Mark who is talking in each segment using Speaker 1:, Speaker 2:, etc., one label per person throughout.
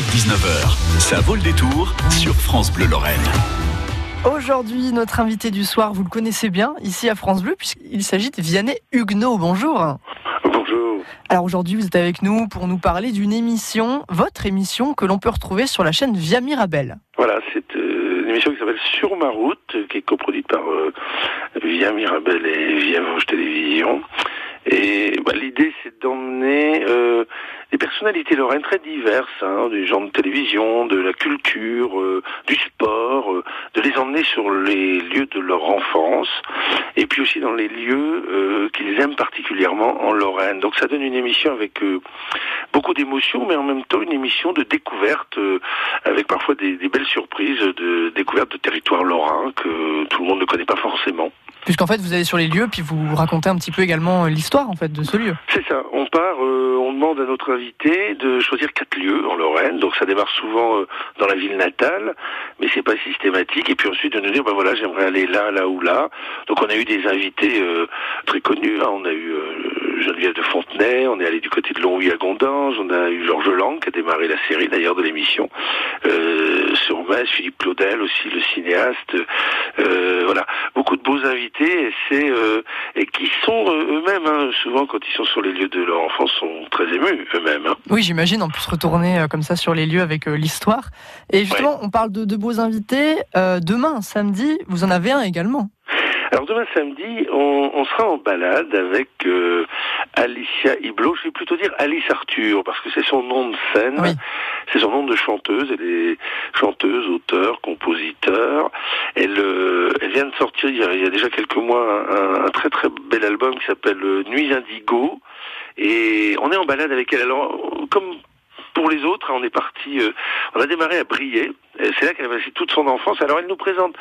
Speaker 1: 16h-19h, ça vaut le détour sur France Bleu Lorraine.
Speaker 2: Aujourd'hui, notre invité du soir, vous le connaissez bien, ici à France Bleu, puisqu'il s'agit de Vianney Huguenot. Bonjour.
Speaker 3: Bonjour.
Speaker 2: Alors aujourd'hui, vous êtes avec nous pour nous parler d'une émission, votre émission, que l'on peut retrouver sur la chaîne Via Mirabel.
Speaker 3: Voilà, c'est euh, une émission qui s'appelle Sur ma route, qui est coproduite par euh, Via Mirabel et Via Vosges Télévision. Et bah, l'idée, c'est d'emmener euh, des personnalités lorraines très diverses, hein, des gens de télévision, de la culture, euh, du sport, euh, de les emmener sur les lieux de leur enfance, et puis aussi dans les lieux euh, qu'ils aiment particulièrement en Lorraine. Donc ça donne une émission avec beaucoup d'émotions, mais en même temps une émission de découverte, avec parfois des, des belles surprises de découverte de territoires lorrains que tout le monde ne connaît pas forcément.
Speaker 2: Puisqu'en fait, vous allez sur les lieux, puis vous racontez un petit peu également l'histoire en fait de ce lieu.
Speaker 3: C'est ça. On part, euh, on demande à notre invité de choisir quatre lieux en Lorraine. Donc ça démarre souvent euh, dans la ville natale, mais c'est pas systématique. Et puis ensuite de nous dire, ben voilà, j'aimerais aller là, là ou là. Donc on a eu des invités euh, très connus. hein. On a eu euh, Geneviève de Fontenay, on est allé du côté de Longwy à Gondange, on a eu Georges Lang qui a démarré la série d'ailleurs de l'émission euh, sur Metz, Philippe Claudel aussi, le cinéaste. Euh, voilà, beaucoup de beaux invités et c'est euh, et qui sont eux-mêmes hein, souvent quand ils sont sur les lieux de leur enfance sont très émus eux-mêmes. hein.
Speaker 2: Oui, j'imagine, en plus retourner euh, comme ça sur les lieux avec l'histoire. Et justement, on parle de, de beaux invités. Demain, samedi, vous en avez un également.
Speaker 3: Alors demain samedi, on, on sera en balade avec euh, Alicia Iblot. Je vais plutôt dire Alice Arthur parce que c'est son nom de scène,
Speaker 2: Oui.
Speaker 3: c'est son nom de chanteuse. Elle est chanteuse, auteur, compositeur. Elle, euh, elle vient de sortir il y, a, il y a déjà quelques mois un, un très très bel album qui s'appelle euh, Nuits Indigo. Et on est en balade avec elle. Alors comme pour les autres, hein, on est parti, euh, on a démarré à Briey. Et C'est là qu'elle a passé toute son enfance. Alors elle nous présente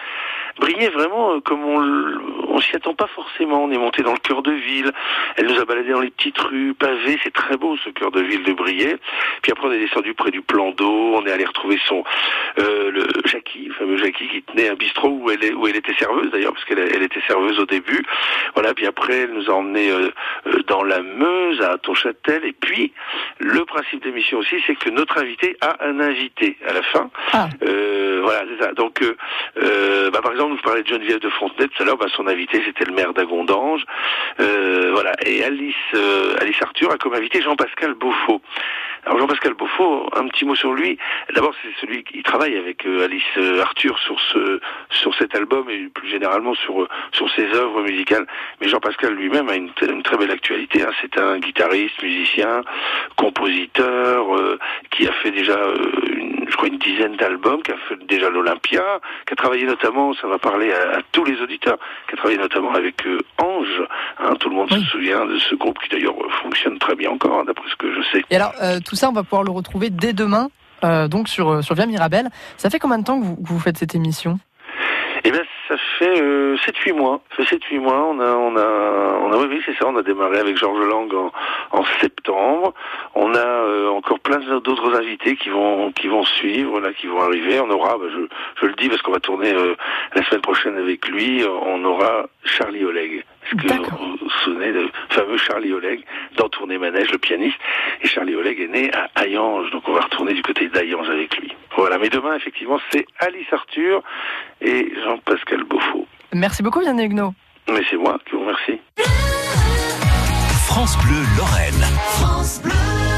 Speaker 3: Briey vraiment euh, comme on, on s'y attend pas forcément. On est monté dans le cœur de ville. Elle nous a baladé dans les petites rues pavées. C'est très beau ce cœur de ville de Briey. Puis après on est descendu près du plan d'eau. On est allé retrouver son euh, le Jackie, le fameux Jackie qui tenait un bistrot où elle est, où elle était serveuse d'ailleurs parce qu'elle elle était serveuse au début. Voilà. Puis après elle nous a emmené euh, euh, dans la Meuse à Tonchâtel. Et puis le principe d'émission aussi, c'est que notre invité a un invité à la fin.
Speaker 2: Ah.
Speaker 3: Euh, voilà, c'est ça. Donc, euh, euh, bah, par exemple, je parlais de Geneviève de Fontenay tout à l'heure. Bah, son invité, c'était le maire d'Agondange. Euh, voilà. Et Alice, euh, Alice Arthur a comme invité Jean-Pascal Beaufort. Alors Jean-Pascal Beaufort, un petit mot sur lui. D'abord, c'est celui qui travaille avec euh, Alice euh, Arthur sur ce sur cet album et plus généralement sur sur ses œuvres musicales. Mais Jean-Pascal lui-même a une, très belle actualité. hein. C'est un guitariste, musicien, compositeur euh, qui a fait déjà, crois, une dizaine d'albums, qui a fait déjà l'Olympia, qui a travaillé notamment, ça va parler à, à tous les auditeurs, qui a travaillé notamment avec euh, Ange. hein. tout le monde
Speaker 2: Oui.
Speaker 3: se souvient de ce groupe qui d'ailleurs euh, fonctionne très bien encore, hein, d'après ce que je sais.
Speaker 2: Et alors, euh, tout ça, on va pouvoir le retrouver dès demain, euh, donc sur, sur Via Mirabel. Ça fait combien de temps que vous, que vous faites cette émission?
Speaker 3: Eh bien, ça fait euh, 7-8 mois. Ça fait 7-8 mois. On a, on a, on a, oui, c'est ça. On a démarré avec Georges Lang en, en septembre. On a euh, encore plein d'autres invités qui vont, qui vont suivre, là, qui vont arriver. On aura, bah, je, je le dis parce qu'on va tourner euh, la semaine prochaine avec lui. On aura Charlie Oleg. Est-ce que
Speaker 2: D'accord.
Speaker 3: vous vous souvenez du fameux Charlie Oleg dans Tournée Manège, le pianiste Et Charlie Oleg est né à Hayange, donc on va retourner du côté d'Hayange avec lui. Voilà, mais demain, effectivement, c'est Alice Arthur et Jean-Pascal Beaufort.
Speaker 2: Merci beaucoup, Vianney Huguenot.
Speaker 3: Mais c'est moi qui vous remercie.
Speaker 1: France Bleu Lorraine.
Speaker 4: France Bleu.